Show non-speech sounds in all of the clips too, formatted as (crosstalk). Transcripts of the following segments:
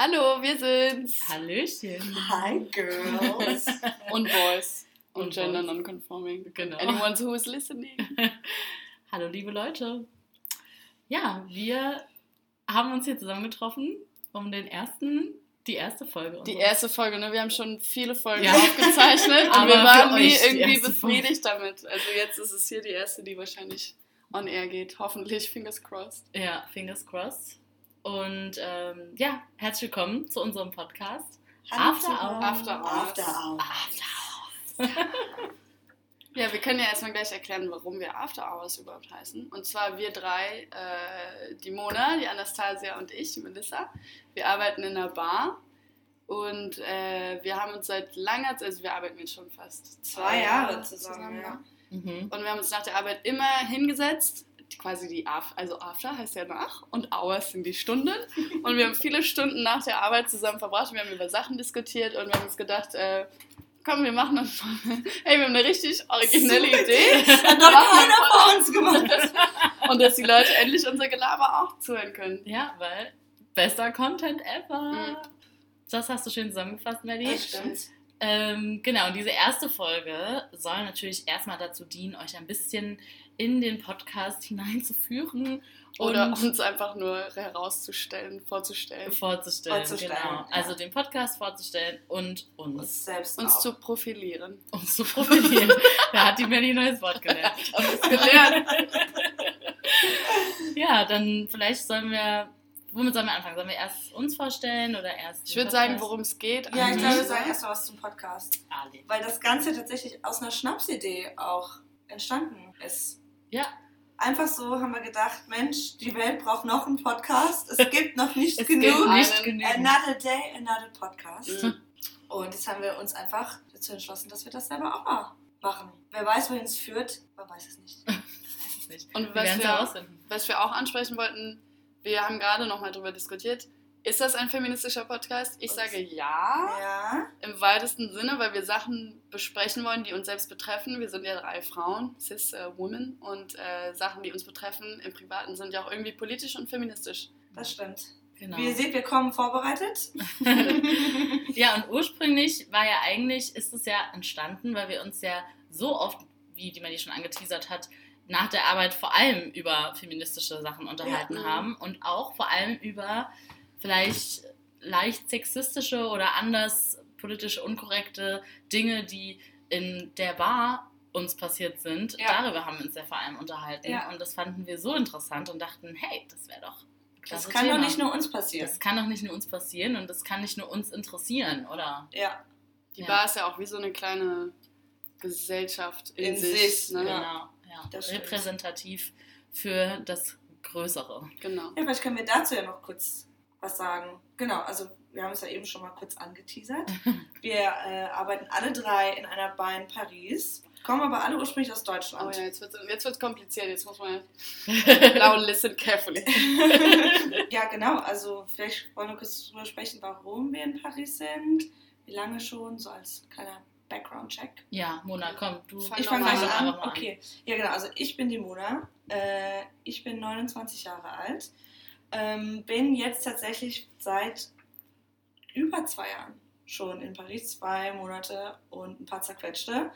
Hallo, wir sind's. Hallöchen. Hi, Girls. Und Boys. Und, Gender. Non-Conforming. Genau. Anyone who is (laughs) listening. Hallo, liebe Leute. Ja, wir haben uns hier zusammengetroffen, um den ersten, die erste Folge. Die erste Folge, ne? Wir haben schon viele Folgen Ja. aufgezeichnet (laughs) und wir waren nie irgendwie erste Folge. befriedigt damit. Also jetzt ist es hier die erste, die wahrscheinlich on air geht. Hoffentlich, fingers crossed. Ja, fingers crossed. Und ähm, ja, herzlich willkommen zu unserem Podcast. After Hours. After Hours. After Hours. After Ja, wir können ja erstmal gleich erklären, warum wir After Hours überhaupt heißen. Und zwar wir drei, äh, die Mona, die Anastasia und ich, die Melissa. Wir arbeiten in einer Bar und äh, wir haben uns seit langer Zeit, also wir arbeiten jetzt schon fast Zwei Jahre zusammen, ja. Mhm. Und wir haben uns nach der Arbeit immer hingesetzt, quasi die Af also After heißt ja nach und Hours sind die Stunden. Und wir haben viele Stunden nach der Arbeit zusammen verbracht. Wir haben über Sachen diskutiert und wir haben uns gedacht, äh, komm, wir machen das mal. Hey, wir haben eine richtig originelle Super Idee. (laughs) Hat noch keiner vor uns gemacht. (laughs) Und dass die Leute endlich unser Gelaber auch zuhören können. Ja, weil bester Content ever. Mhm. Das hast du schön zusammengefasst, Melly. Das stimmt. Ähm, genau, und diese erste Folge soll natürlich erstmal dazu dienen, euch ein bisschen in den Podcast hineinzuführen Oder und uns einfach nur herauszustellen, vorzustellen. vorzustellen. Vorzustellen, genau. ja. Also den Podcast vorzustellen und uns, Uns selbst Uns auch. zu profilieren. uns zu profilieren. (laughs) da hat die Melly ein neues Wort gelernt. (laughs) Gelernt. (laughs) Ja, dann vielleicht sollen wir, womit sollen wir anfangen? Sollen wir erst uns vorstellen oder erst Ich würde sagen, worum es geht. ja, ich glaube, wir sagen erst mal was zum Podcast. Ali. Weil das Ganze tatsächlich aus einer Schnapsidee auch entstanden ist. Ja, Einfach so haben wir gedacht, Mensch, die Welt braucht noch einen Podcast. Es (laughs) gibt noch nicht es genug. gibt nicht. Another day, another podcast. Mhm. Und jetzt haben wir uns einfach dazu entschlossen, dass wir das selber auch mal machen. Wer weiß, wohin es führt, man weiß es nicht. (laughs) Weiß es nicht. Und Wir was werden es wir, herausfinden. was wir auch ansprechen wollten, wir haben gerade nochmal drüber diskutiert. Ist das ein feministischer Podcast? Ich sage ja, Ja. im weitesten Sinne, weil wir Sachen besprechen wollen, die uns selbst betreffen. Wir sind ja drei Frauen, cis äh, Women, und äh, Sachen, die uns betreffen im Privaten, sind ja auch irgendwie politisch und feministisch. Das stimmt. Genau. Wie ihr seht, wir kommen vorbereitet. (laughs) Ja, und ursprünglich war ja eigentlich, ist es ja entstanden, weil wir uns ja so oft, wie die Melly schon angeteasert hat, nach der Arbeit vor allem über feministische Sachen unterhalten Ja. haben und auch vor allem über vielleicht leicht sexistische oder anders politisch unkorrekte Dinge, die in der Bar uns passiert sind. Ja. Darüber haben wir uns ja vor allem unterhalten. Ja. Und das fanden wir so interessant und dachten, hey, das wäre doch Das klasse kann Thema. doch nicht nur uns passieren. Das kann doch nicht nur uns passieren und das kann nicht nur uns interessieren, oder? ja. Die Ja. Bar ist ja auch wie so eine kleine Gesellschaft in, In sich. sich, ne? Genau, Ja. ja. Das stimmt. Repräsentativ für das Größere. genau. ja, vielleicht können wir dazu ja noch kurz was sagen. Genau, also wir haben es ja eben schon mal kurz angeteasert. (laughs) Wir äh, arbeiten alle drei in einer Bar in Paris, kommen aber alle ursprünglich aus Oh Deutschland. ja, jetzt wird es jetzt wird's kompliziert. Jetzt muss man (laughs) now listen carefully. (laughs) ja, genau. Also vielleicht wollen wir kurz drüber sprechen, warum wir in Paris sind, wie lange schon, so als kleiner Background-Check. Ja, Mona, komm, du Fang Ich fange mal gleich an. mal Okay. Ja, genau. Also ich bin die Mona. Äh, ich bin 29 Jahre alt. Ähm, bin jetzt tatsächlich seit über zwei Jahren schon in Paris, zwei Monate und ein paar zerquetschte.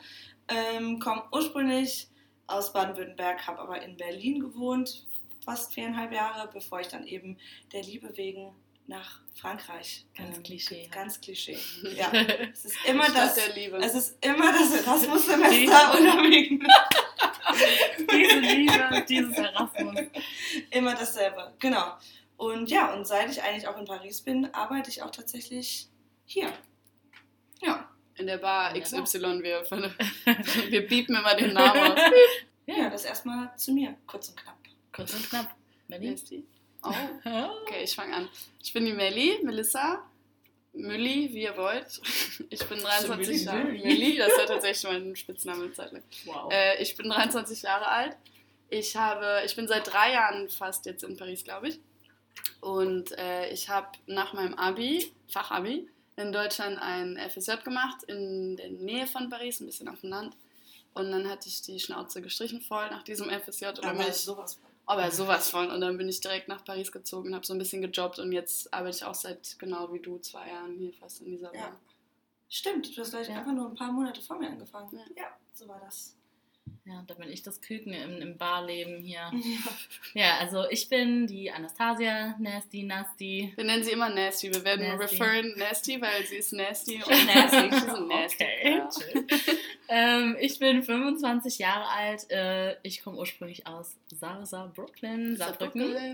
Ähm, Komme ursprünglich aus Baden-Württemberg, habe aber in Berlin gewohnt, fast viereinhalb Jahre, bevor ich dann eben der Liebe wegen nach Frankreich. Ganz ähm, Klischee. Ganz Klischee. (laughs) Ja. Es ist immer Stadt das. der Liebe. Es ist immer das Erasmus-Semester unabhängig. (laughs) Diese Liebe, dieses Erasmus. Immer dasselbe, genau. Und ja, und seit ich eigentlich auch in Paris bin, arbeite ich auch tatsächlich hier. Ja, in der Bar. XY. Wir, (laughs) wir biepen immer den Namen aus. ja, das erstmal zu mir, kurz und knapp. Kurz und knapp. Die? Oh, okay, ich fange an. Ich bin die Melli, Melissa. Mülli, wie ihr wollt. (laughs) Ich bin 23 Mülli, Jahre Mülli. Mülli, das war tatsächlich mein Spitzname eine Zeit lang. Wow. Äh, ich bin 23 Jahre alt. Ich, habe, ich bin seit drei Jahren fast jetzt in Paris, glaube ich. Und äh, ich habe nach meinem Abi, Fachabi, in Deutschland ein FSJ gemacht, in der Nähe von Paris, ein bisschen auf dem Land. Und dann hatte ich die Schnauze gestrichen voll nach diesem FSJ. Ich, sowas von. Aber sowas von. Und dann bin ich direkt nach Paris gezogen und habe so ein bisschen gejobbt. Und jetzt arbeite ich auch seit genau wie du zwei Jahren hier fast in dieser Ja. Stimmt, du hast gleich Ja. einfach nur ein paar Monate vor mir angefangen. Ja. Ja, so war das. Ja, da bin ich das Küken im, im Barleben hier. Ja, also ich bin die Anastasia, Nasty, Nasty. Wir nennen sie immer Nasty. Wir werden Nasty. referen Nasty, weil sie ist nasty. Bin nasty. Sie sind nasty. Okay, Ja. ähm, ich bin 25 Jahre alt. Äh, ich komme ursprünglich aus Sarsa, Brooklyn, Saarbrücken. (laughs)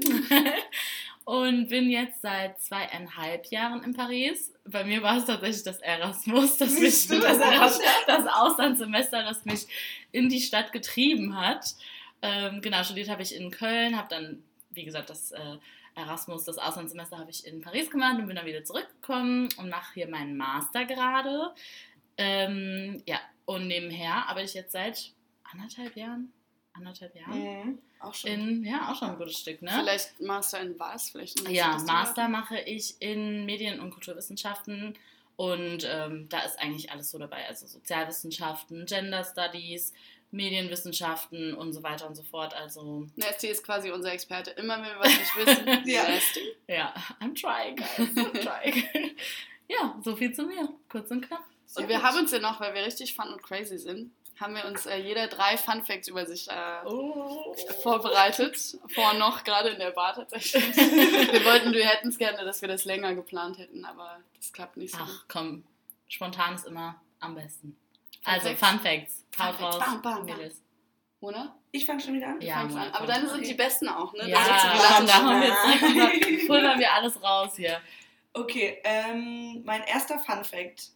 Und bin jetzt seit zweieinhalb Jahren in Paris. Bei mir war es tatsächlich das Erasmus, das, mich, das, Eras das Auslandssemester, das mich in die Stadt getrieben hat. Ähm, genau, studiert habe ich in Köln, habe dann, wie gesagt, das äh, Erasmus, das Auslandssemester habe ich in Paris gemacht und bin dann wieder zurückgekommen und mache hier meinen Master gerade. Ähm, ja, und nebenher arbeite ich jetzt seit anderthalb Jahren. Anderthalb Jahren. Mhm. Auch schon. In, ja, auch schon ein gutes Stück, ne? Vielleicht Master in was? Vielleicht noch Ja, Master mache ich in Medien- und Kulturwissenschaften und ähm, da ist eigentlich alles so dabei. Also Sozialwissenschaften, Gender Studies, Medienwissenschaften und so weiter und so fort. Also Nasty ist quasi unser Experte. Immer wenn wir was nicht wissen, (laughs) Ja. Nasty. ja, I'm trying, guys, I'm trying. (laughs) ja, so viel zu mir, kurz und knapp. Sehr Und wir gut. haben uns ja noch, weil wir richtig fun und crazy sind, haben wir uns äh, jeder drei Fun Facts über sich äh, Oh. vorbereitet. Vor noch, gerade in der Bar tatsächlich. (laughs) wir wollten, wir hätten es gerne, dass wir das länger geplant hätten, aber das klappt nicht so. Ach komm, spontan ist immer am besten. Fun Also Facts? Fun Facts, Fun haut Facts, raus, bam, bam, bam. Oder? Ich fange schon wieder an. Ja, Fang's Mann, an. Aber dann sind die besten auch, ne? Ja, komm, da haben wir jetzt direkt pulvern (laughs) wir alles raus hier. Okay, ähm, mein erster Fun Fact.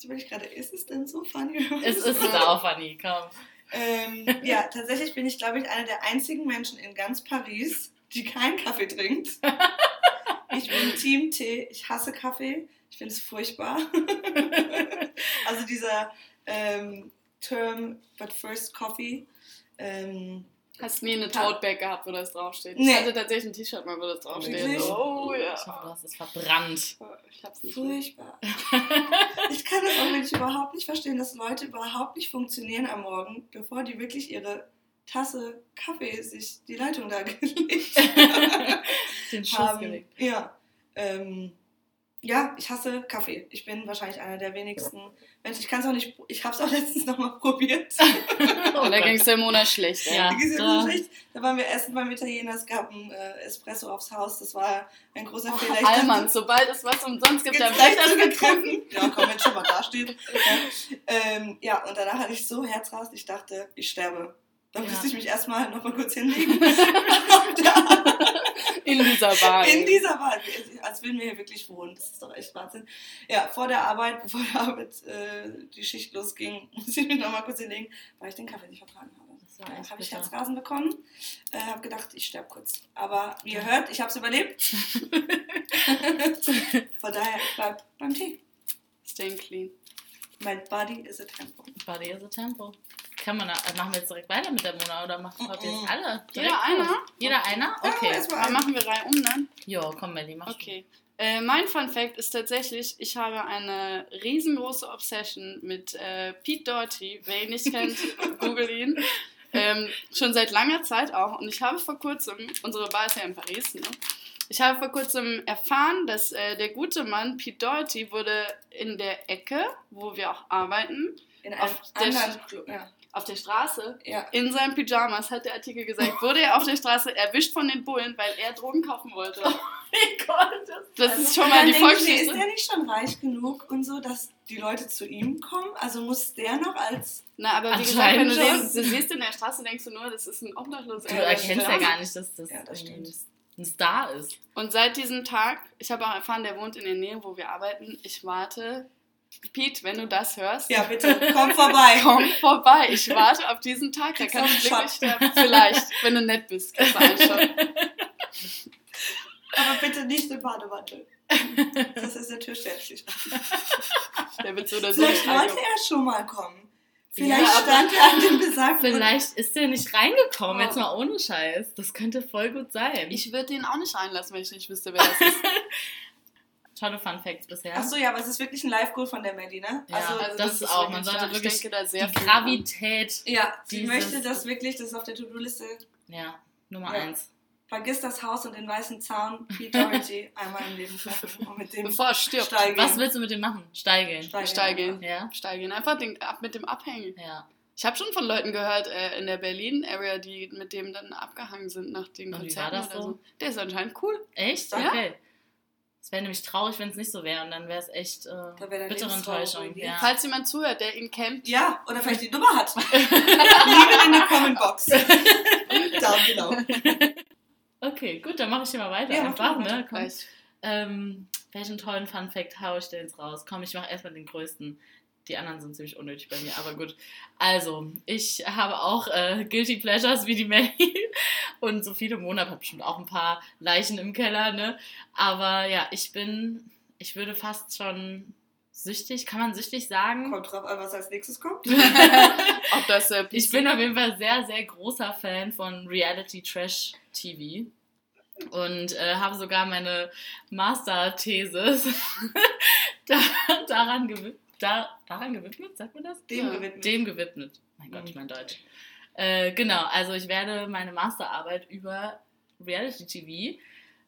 Jetzt überlege ich gerade, ist es denn so funny? (laughs) Es ist sau funny, komm. Ähm, ja, tatsächlich bin ich, glaube ich, einer der einzigen Menschen in ganz Paris, die keinen Kaffee trinkt. (laughs) Ich bin Team Tee. Ich hasse Kaffee. Ich finde es furchtbar. (laughs) also dieser ähm, Term, but first coffee. Ähm, Hast nie eine Ta- Tote Bag gehabt, wo das draufsteht. Nee. Ich hatte tatsächlich ein T-Shirt mal, wo das draufsteht. Wirklich? Oh ja. Ich hoffe, du hast es verbrannt. Ich hab's nicht. furchtbar. Ich kann das auch wirklich (laughs) überhaupt nicht verstehen, dass Leute überhaupt nicht funktionieren am Morgen, bevor die wirklich ihre Tasse Kaffee sich die Leitung da (laughs) gelegt (laughs) Den Schuss haben. gelegt. Ja. Ähm, ja, ich hasse Kaffee. Ich bin wahrscheinlich einer der wenigsten Menschen. Ich kann es auch nicht. Ich habe es auch (laughs) letztens nochmal probiert. (laughs) Und da ging es der Monat schlecht. Ja. Da ging's mir da- schlecht. Da waren wir essen beim Italiener. Es gab ein äh, Espresso aufs Haus. Das war ein großer Fehler. Ich dachte, Allmann, sobald es was umsonst gibt, dann wird gleich das getrunken. getroffen. Ja, komm, wenn schon mal da steht. (laughs) Ja. Ähm, ja, und danach hatte ich so Herzrasen, ich dachte, ich sterbe. Dann Ja. musste ich mich erstmal noch mal kurz hinlegen. In dieser Bar. In dieser Bar, als würden wir hier wirklich wohnen. Das ist doch echt Wahnsinn. Ja, vor der Arbeit, bevor der Arbeit äh, die Schicht losging, (laughs) musste ich mich noch mal kurz hinlegen, weil ich den Kaffee nicht vertragen habe. Dann echt habe ich. Herzrasen bekommen, äh, habe gedacht, ich sterbe kurz. Aber wie ihr hört, ich habe es überlebt. (laughs) Von daher, ich bleib beim Tee. Staying clean. My body is a temple. Body is a tempo. Kann man, da- äh, machen wir jetzt direkt weiter mit der Mona oder machen ihr Mhm. jetzt alle? Jeder direkt einer? los? Jeder einer? Ja, Okay. erstmal Aber machen wir Reihe um dann? Jo, komm, Melli, mach Okay. Äh, mein Fun Fact ist tatsächlich, ich habe eine riesengroße Obsession mit äh, Pete Doherty. Wer ihn nicht (laughs) kennt, google ihn. Ähm, schon seit langer Zeit auch. Und ich habe vor kurzem, unsere Bar ist ja in Paris, ne? Ich habe vor kurzem erfahren, dass äh, der gute Mann Pete Doherty wurde in der Ecke, wo wir auch arbeiten, Auf der. Ja. auf der Straße, ja. in seinen Pyjamas, hat der Artikel gesagt, wurde er auf der Straße erwischt von den Bullen, weil er Drogen kaufen wollte. Das ist schon mal die Volksgeschichte. Ist der nicht schon reich genug und so, dass die Leute zu ihm kommen? Also muss der noch als. Na, aber wie gesagt, wenn du den, du siehst in der Straße, denkst du nur, das ist ein Obdachloser. Du erkennst ja gar nicht, dass das, Ja, das stimmt. Ein Star ist. Und seit diesem Tag, ich habe auch erfahren, der wohnt in der Nähe, wo wir arbeiten. Ich warte. Pete, wenn du das hörst, Ja, bitte, komm vorbei. (laughs) komm vorbei. Ich warte auf diesen Tag. Da kann du ich wirklich. Vielleicht, wenn du nett bist, du. (laughs) Aber bitte nicht im Bademantel. Das ist der Türsteher schließt. Der wird so oder so Vielleicht wollte er schon mal kommen. Vielleicht Ja, aber- stand er an dem besagten Vielleicht ist der nicht reingekommen, Oh. jetzt mal ohne Scheiß. Das könnte voll gut sein. Ich würde den auch nicht reinlassen, wenn ich nicht wüsste, wer das ist. (laughs) Tolle Fun Facts bisher. Achso, ja, aber es ist wirklich ein Live-Goal von der Melli, ne? Ja. Also, Also das ist auch, man sollte wirklich ich denke da sehr die viel Gravität, ja, sie möchte das wirklich, das ist auf der To-Do-Liste. ja, Nummer Ja. eins. Vergiss das Haus und den weißen Zaun, Pete Doherty (laughs) einmal im Leben treffen und mit dem Bevor er stirbt. Steil Was willst du mit dem machen? Steil gehen. Steil Steil gehen. gehen. Ja? Steil gehen. Einfach den, ab, mit dem abhängen. Ja. Ich habe schon von Leuten gehört äh, in der Berlin-Area, die mit dem dann abgehangen sind nach den Und wie Konzerten war das oder so? so. Der ist anscheinend cool. Echt? Ja. Okay. Es wäre nämlich traurig, wenn es nicht so wäre und dann wäre es echt äh, wär bittere Enttäuschung. Ja. Falls jemand zuhört, der ihn kennt, Ja, oder vielleicht die Nummer hat. (laughs) Liebe in der Comment-Box. (laughs) Down below. Okay, gut, dann mache ich hier mal weiter. Ja, Einfach, ne? Komm. Ähm, welchen tollen Fun Fact haue ich denn jetzt raus? Komm, ich mache erstmal den größten. Die anderen sind ziemlich unnötig bei mir, aber gut. Also, ich habe auch äh, Guilty Pleasures wie die Melly. (laughs) Und so viele Monate habe bestimmt auch ein paar Leichen im Keller, ne? Aber ja, ich bin, ich würde fast schon süchtig, kann man süchtig sagen? Kommt drauf an, was als nächstes kommt. (laughs) Ob das äh, Ich bin auf jeden Fall sehr, sehr großer Fan von Reality Trash TV und äh, habe sogar meine Master-Thesis (laughs) da, daran, gewi da, daran gewidmet, sagt man das? Dem Ja, gewidmet. Dem gewidmet. Mein Gott, mein Deutsch. Äh, genau, also ich werde meine Masterarbeit über Reality TV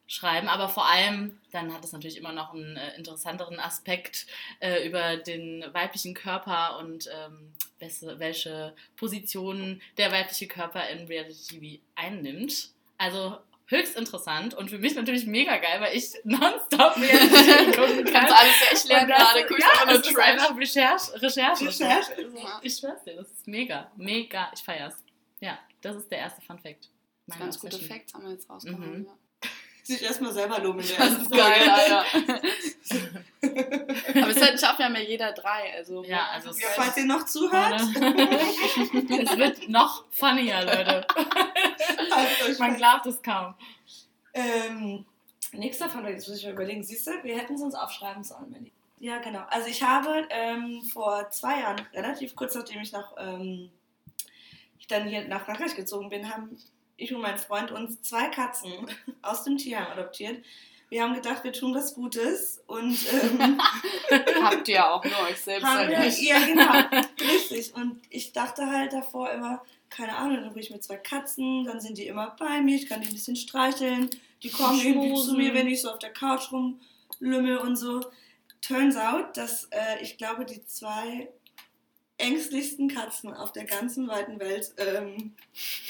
schreiben, aber vor allem, dann hat es natürlich immer noch einen äh, interessanteren Aspekt äh, über den weiblichen Körper und ähm, welche, welche Positionen der weibliche Körper in Reality TV einnimmt. Also höchst interessant und für mich natürlich mega geil, weil ich nonstop Reality (laughs) gucken kann. kannst du alles Und das- gerade. Guckst ja, nur das ist Trash. einfach Recherche. Recherche. Recherche. Ja. Ich schwör's dir, das ist mega, mega. Ich feier's. Ja, das ist der erste Fun Fact. Ganz gute. Facts haben wir jetzt rausgehauen. Mhm. Ja. Sich erstmal selber loben in der Das ersten ist geil. Alter. (laughs) Aber es halt, schafft ja mehr jeder drei. Also, Ja, also es Ja, falls ihr noch zuhört, (laughs) es wird noch funnier, Leute. euch Man glaubt es kaum. Ähm, nächster Fun Fact, jetzt muss ich mal überlegen. Siehst du, wir hätten es uns aufschreiben sollen, Melli. Ja, genau. Also ich habe ähm, vor zwei Jahren, relativ kurz nachdem ich nach, ähm, ich dann hier nach Frankreich gezogen bin, haben ich und mein Freund uns zwei Katzen (laughs) aus dem Tierheim adoptiert. Wir haben gedacht, wir tun was Gutes und ähm, (laughs) habt ihr auch nur euch selbst haben wir, ja genau, (laughs) richtig. Und ich dachte halt davor immer, keine Ahnung, dann bin ich mit zwei Katzen, dann sind die immer bei mir, ich kann die ein bisschen streicheln, die kommen irgendwie zu Schmusen. mir, wenn ich so auf der Couch rumlümmel und so. Turns out, dass äh, ich glaube, die zwei ängstlichsten Katzen auf der ganzen weiten Welt ähm,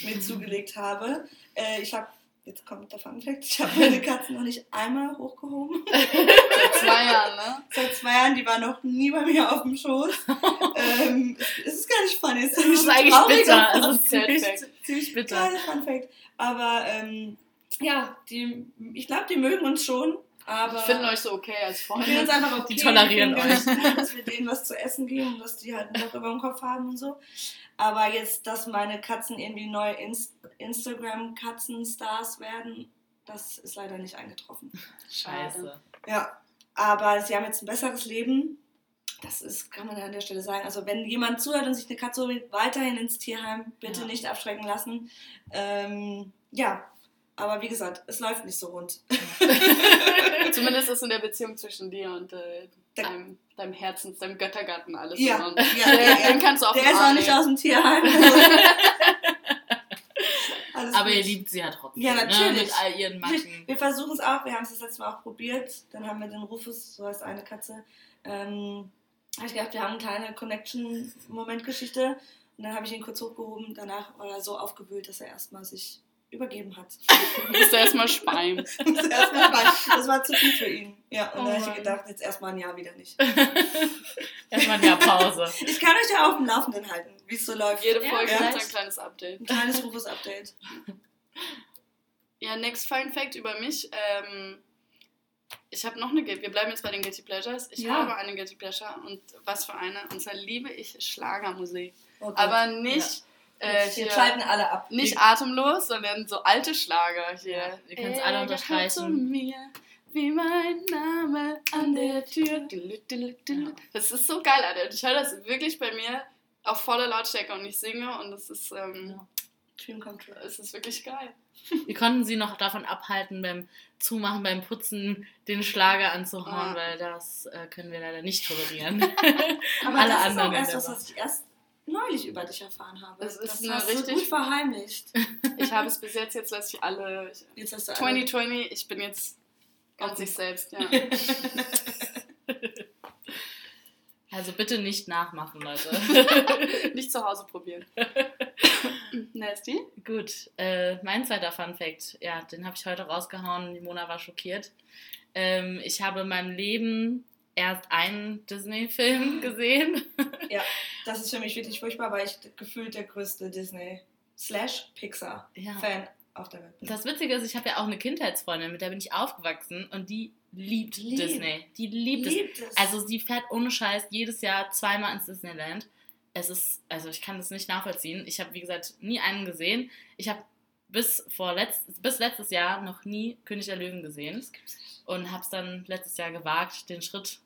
mir zugelegt habe. Äh, ich habe, jetzt kommt der Fun Fact, ich habe meine Katzen noch nicht einmal hochgehoben. (laughs) Seit zwei Jahren, ne? Seit zwei Jahren, die war noch nie bei mir auf dem Schoß. (laughs) ähm, es, es ist gar nicht funny, es Das ist, ist ein eigentlich bitter. Fun Es ist ziemlich, Fact. ziemlich bitter. Kleiner Fun Fact. Aber ähm, ja, die, ich glaube, die mögen uns schon. Aber Ich finde euch so okay als finden Freunde. uns einfach okay. Die tolerieren finden gut, dass wir denen was zu essen geben und dass die halt Dach über dem Kopf haben und so. Aber jetzt, dass meine Katzen irgendwie neue Inst Instagram-Katzenstars werden, das ist leider nicht eingetroffen. Scheiße. Ja, aber sie haben jetzt ein besseres Leben. Das ist, kann man an der Stelle sagen. Also wenn jemand zuhört und sich eine Katze holt, weiterhin ins Tierheim, bitte Ja. nicht abschrecken lassen. Ähm, ja, aber wie gesagt, es läuft nicht so rund. (laughs) Zumindest ist in der Beziehung zwischen dir und äh, Der- deinem, deinem Herzens, deinem Göttergarten alles Ja, Ordnung. ja, ja, ja. Den kannst du auf Der ist auch nicht aus dem Tierheim. (laughs) Alles Aber ihr liebt sie ja trotzdem. Ja, Ne? natürlich. Mit all ihren Macken. Wir versuchen es auch, wir haben es das letzte Mal auch probiert. Dann haben wir den Rufus, so heißt eine Katze. Ähm, habe ich gedacht, wir haben eine kleine Connection-Moment-Geschichte. Und dann habe ich ihn kurz hochgehoben. Danach war er so aufgewühlt, dass er erstmal sich übergeben hat. (laughs) Du musst erstmal speien. das, (laughs) erstmal war, das war zu viel für ihn. Ja, und Oh da habe ich gedacht, jetzt erstmal ein Jahr wieder nicht. (laughs) Erstmal ein Jahr Pause. Ich kann euch ja auf dem Laufenden halten, wie es so läuft. Jede Ja, Folge ja. gibt ein kleines Update. Ein kleines Rufus-Update. Ja, next Fun Fact über mich. Ähm, ich habe noch eine Guilty. Wir bleiben jetzt bei den Guilty Pleasures. Ich Ja. habe eine Guilty Pleasure und was für eine. Und zwar liebe ich Schlagermusik. Oh Gott. Aber nicht, äh, hier, schalten alle ab. nicht atemlos, sondern so alte Schlager hier. Ja, ihr könnt's Er alle unterstreichen. mir, wie mein Name an der Tür. Das ist so geil, Alter. Ich höre das wirklich bei mir auf voller Lautstärke und ich singe und es ist, ähm, Ja. Dream come true. es ist wirklich geil. (laughs) Wir konnten sie noch davon abhalten, beim Zumachen, beim Putzen den Schlager anzuhauen, Ja. weil das äh, können wir leider nicht tolerieren. (laughs) Aber Alle das ist anderen auch erst was, was ich erst neulich über dich erfahren habe. Das ist das eine hast du richtig- gut verheimlicht. (laughs) Ich habe es (laughs) bis jetzt, jetzt lasse ich alle. Jetzt hast du alle- 2020, ich bin jetzt ganz ich selbst, ja. (laughs) Also bitte nicht nachmachen, Leute. Nicht zu Hause probieren. Nasty? Gut, äh, mein zweiter Fun Fact, ja, den habe ich heute rausgehauen. Die Mona war schockiert. Ähm, ich habe in meinem Leben erst einen Disney-Film gesehen. Das ist für mich wirklich furchtbar, weil ich gefühlt der größte Disney slash Pixar Ja. Auf der Welt bin. Das Witzige ist, ich habe ja auch eine Kindheitsfreundin, mit der bin ich aufgewachsen und die liebt Liebt. Disney. Die liebt es. Liebt es. Also sie fährt ohne Scheiß jedes Jahr zweimal ins Disneyland. Es ist, also ich kann das nicht nachvollziehen. Ich habe, wie gesagt, nie einen gesehen. Ich habe bis, vor letzt, bis letztes Jahr noch nie König der Löwen gesehen das gibt's nicht. und habe es dann letztes Jahr gewagt, den Schritt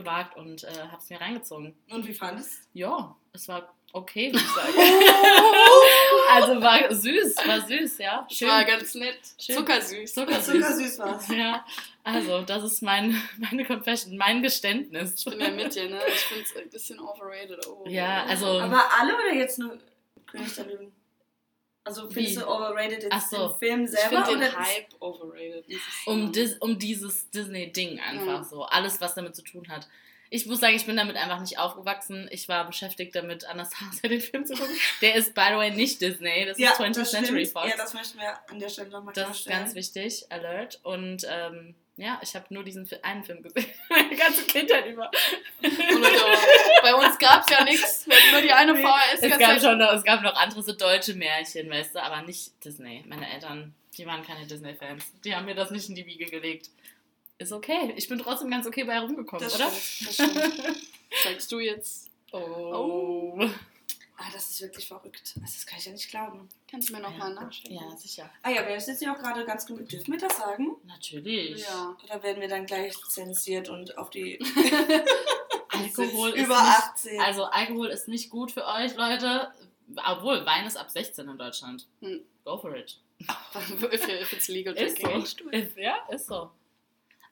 gewagt und äh, habe es mir reingezogen. Und wie fandest Ja, es war okay, würde ich sagen. (laughs) also war süß, war süß, ja. Schön. War ganz nett. Schön. Zuckersüß. Zuckersüß. Zuckersüß war's. Ja, also das ist mein, meine Confession, mein Geständnis. Ich bin ja mit dir, ne? Ich finde es ein bisschen overrated. Oh. Ja, also- Aber alle oder jetzt nur König der Löwen? Also findest Wie? du overrated jetzt so. den Film Ich selber? finde den Hype overrated. ich um, dis, um dieses Disney-Ding einfach Ja. so. Alles, was damit zu tun hat. Ich muss sagen, ich bin damit einfach nicht aufgewachsen. Ich war beschäftigt damit, Anastasia den Film zu gucken. (laughs) Der ist, by the way, nicht Disney. Das ja, ist 20th das Century. Fox. Ja, das möchten wir an der Stelle nochmal Das ist klarstellen. ganz wichtig, Alert. Und ähm, ja, ich habe nur diesen einen Film gesehen. (laughs) Meine ganze Kindheit über. So, bei uns gab es ja nichts. Wir hatten nur die eine VHS. Es gab, schon noch, es gab noch andere so deutsche Märchen, weißt du, aber nicht Disney. Meine Eltern, die waren keine Disney-Fans. Die haben mir das nicht in die Wiege gelegt. Ist okay. Ich bin trotzdem ganz okay bei rumgekommen, Das oder? stimmt, das stimmt. (laughs) Zeigst du jetzt? Oh. Ah, das ist wirklich verrückt. Also, Das kann ich ja nicht glauben. Kannst du mir nochmal nachschauen? Ja, sicher. Ah ja, wir sitzen ja auch gerade ganz gemütlich. Dürfen wir das sagen? Natürlich. Ja. Oder werden wir dann gleich zensiert und auf die (laughs) Alkohol ist über nicht, 18? Also Alkohol ist nicht gut für euch, Leute. Obwohl, Wein ist ab 16 in Deutschland. Hm. Go for it. if, if it's legal Ist drinking. so. Ist, ja, ist so.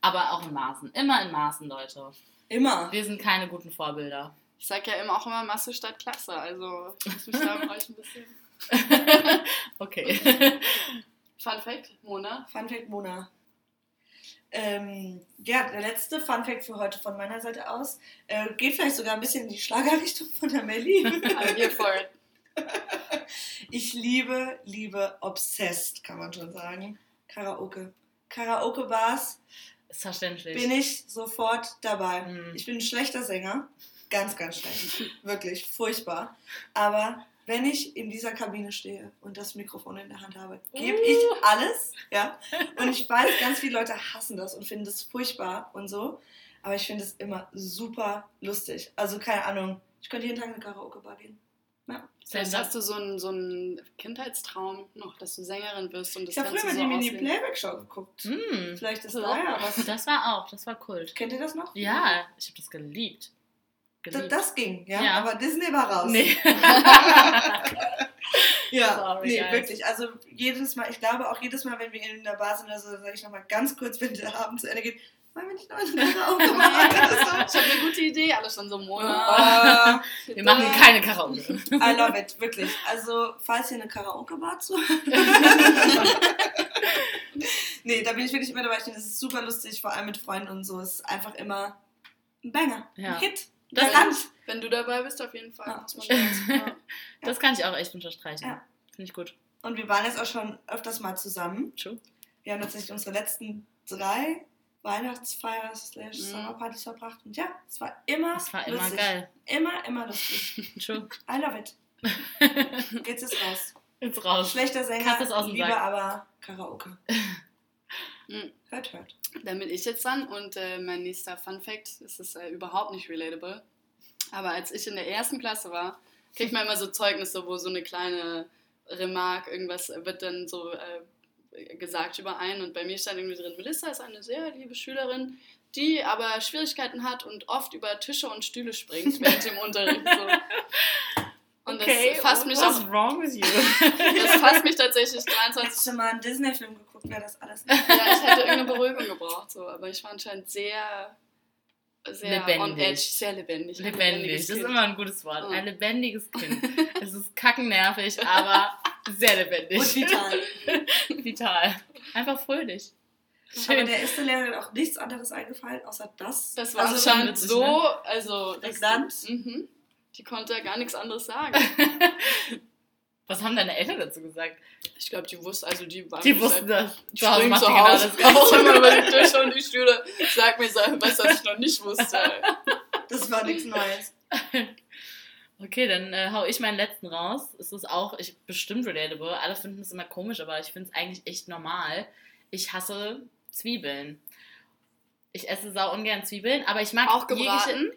Aber auch in Maßen. Immer in Maßen, Leute. Immer. Wir sind keine guten Vorbilder. Ich sag ja immer auch immer Masse statt Klasse. Also ich muss mich da (laughs) euch ein bisschen. (laughs) okay. (laughs) Fun Fact, Mona. Fun Fact Mona. Ähm, ja, der letzte Fun Fact für heute von meiner Seite aus äh, geht vielleicht sogar ein bisschen in die Schlagerrichtung von der Melli. I'm here for it. Ich liebe, liebe, obsessed, kann man schon sagen. Karaoke. Karaoke-Bars Ist verständlich. bin ich sofort dabei. Mhm. Ich bin ein schlechter Sänger. Ganz, ganz schlecht. Wirklich, furchtbar. Aber wenn ich in dieser Kabine stehe und das Mikrofon in der Hand habe, gebe ich Uh. alles. Ja? Und ich weiß, ganz viele Leute hassen das und finden das furchtbar und so. Aber ich finde es immer super lustig. Also keine Ahnung, ich könnte jeden Tag in eine Karaoke-Bar gehen. Vielleicht hast du so einen, so einen Kindheitstraum noch, dass du Sängerin wirst und das Ich habe Ganze früher so mal die. Mini-Playback-Show geguckt. Mm. Vielleicht ist So. da ja was. Das war auch, das war Kult. Kennt ihr das noch? Ja, ich habe das geliebt. Das, geliebt. das ging, ja? Ja. Aber Disney war raus. nee. (laughs) Ja, Sorry, nee, guys. wirklich. Also jedes Mal, ich glaube auch jedes Mal, wenn wir in der Bar sind oder so, sage ich nochmal ganz kurz, wenn der Abend zu Ende geht, wollen wir nicht noch eine Karaoke (laughs) machen? Ich habe eine gute Idee, alle schon so Mona. Oh, Wir machen keine Karaoke. I love it, wirklich. Also, falls ihr eine Karaoke-Bar zu (laughs) Nee, da bin ich wirklich immer dabei. Ich finde, es ist super lustig, vor allem mit Freunden und so. Es ist einfach immer ein Banger, Ja. ein Hit. Das- Garant. Wenn du dabei bist, auf jeden Fall. Ja. (laughs) Ja. Das kann ich auch echt unterstreichen. Ja. Finde ich gut. Und wir waren jetzt auch schon öfters mal zusammen. True. Wir haben tatsächlich unsere letzten drei Weihnachtsfeier slash Mhm. Sommerpartys verbracht. Und ja, es war immer Das war immer lustig. geil. Immer, immer lustig. (laughs) True. I love it. (laughs) Jetzt ist raus. Jetzt raus. Schlechter Sänger, Cut es aus dem lieber Sack. aber Karaoke. Mhm. Hört, hört. Dann bin ich jetzt dran und äh, mein nächster Fun Fact ist es äh, überhaupt nicht relatable. Aber als ich in der ersten Klasse war, kriegt man immer so Zeugnisse, wo so eine kleine Remark, irgendwas wird dann so äh, gesagt über einen. Und bei mir stand irgendwie drin, Melissa ist eine sehr liebe Schülerin, die aber Schwierigkeiten hat und oft über Tische und Stühle springt (laughs) während dem Unterricht. So. Und das fasst mich what's auch, wrong with you? (laughs) das fasst mich tatsächlich 23 Hättest du mal einen Disney-Film geguckt, wäre das alles nicht. Ja, ich hätte irgendeine Beruhigung gebraucht, so, aber ich war anscheinend sehr, sehr on Lebendig. edge, sehr lebendig. Lebendig, das ist immer ein gutes Wort. Oh. Ein lebendiges Kind. Es ist kackennervig, aber sehr lebendig. Und vital. (laughs) Vital. Einfach fröhlich. Aber Schön. der erste Lehrer hat auch nichts anderes eingefallen, außer das. Das war Also, anscheinend so, ne? also das, Prägnant. Mhm. Die konnte ja gar nichts anderes sagen. (laughs) Was haben deine Eltern dazu gesagt? Ich glaube, die wussten, also die waren Die wussten das. Ich Zu Hause spring zu (laughs) die genau Hause, das auch immer über die Tische und die Stühle. Sag mir was, was ich noch nicht wusste. Das war nichts Neues. Okay, dann äh, hau ich meinen letzten raus. Es ist auch ich, bestimmt relatable. Alle finden es immer komisch, aber ich finde es eigentlich echt normal. Ich hasse Zwiebeln. Ich esse sau ungern Zwiebeln, aber ich mag Auch jegliche- gebraten?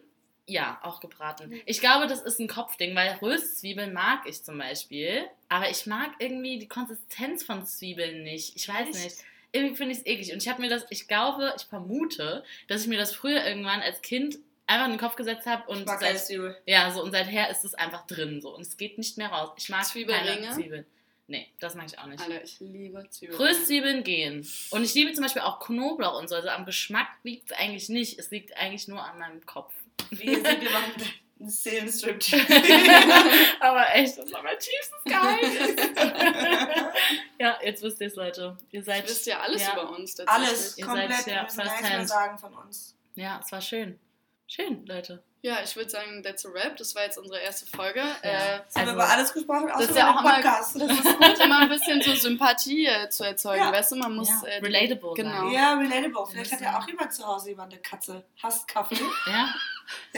Ja, auch gebraten. Ich glaube, das ist ein Kopfding, weil Röstzwiebeln mag ich zum Beispiel, aber ich mag irgendwie die Konsistenz von Zwiebeln nicht. Ich weiß Echt? nicht. Irgendwie finde ich es eklig. Und ich habe mir das, ich glaube, ich vermute, dass ich mir das früher irgendwann als Kind einfach in den Kopf gesetzt habe und Ich mag seit, ja, so und seither ist es einfach drin so und es geht nicht mehr raus. Ich mag Zwiebelringe? keine Zwiebeln. Nee, das mag ich auch nicht. Alter, ich liebe Zwiebeln. Röstzwiebeln gehen. Und ich liebe zum Beispiel auch Knoblauch und so. Also am Geschmack liegt es eigentlich nicht. Es liegt eigentlich nur an meinem Kopf. Wie ihr seht, wir machen einen Seelenstrip. (laughs) Aber echt, das war mein tiefstes Geheimnis. (laughs) ja, jetzt wisst ihr es, Leute. Ihr seid. wisst ja alles Ja. über uns. Alles Ihr komplett. seid ja wir müssen nichts mehr sagen von uns. Ja, es war schön. Schön, Leute. Ja, ich würde sagen, that's a wrap. Das war jetzt unsere erste Folge. Ja. Äh, Jetzt haben wir Also, über alles gesprochen, außer das ist ja auch den immer, Podcast. das ist gut, immer ein bisschen so Sympathie äh, zu erzeugen. Ja. Weißt du, man muss. Ja, äh, relatable Genau. sein. Ja, relatable. Vielleicht hat ja auch jemand zu Hause jemand eine Katze. Hasst Kaffee. Ja, (laughs)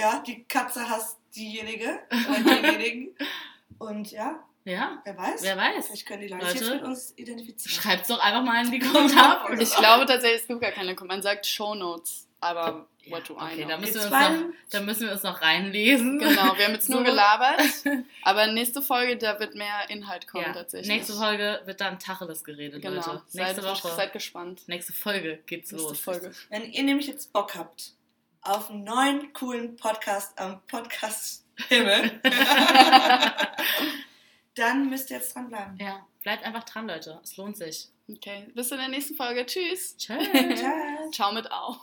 Ja, die Katze hasst diejenige oder denjenigen. (laughs) Und ja, ja. wer weiß. Wer weiß. Vielleicht können die Leute sich Leute, jetzt mit uns identifizieren. Schreibt's doch einfach mal in die Kommentare. (laughs) Ich glaube tatsächlich, es gibt gar keine. Man sagt Shownotes, aber Ja, what do I okay, know? da müssen, wir uns noch, da müssen wir uns noch reinlesen. Genau, wir haben jetzt nur (laughs) gelabert. Aber nächste Folge, da wird mehr Inhalt kommen Ja, tatsächlich. nächste Folge wird dann Tacheles geredet, Genau. Leute. Nächste seid, Woche. Seid gespannt. nächste Folge geht's Nächste los. Folge. Wenn ihr nämlich jetzt Bock habt auf einen neuen, coolen Podcast am Podcast Himmel, (laughs) dann müsst ihr jetzt dranbleiben. Ja, bleibt einfach dran, Leute. Es lohnt sich. Okay, bis in der nächsten Folge. Tschüss. Tschüss. Ciao. Ciao mit Au.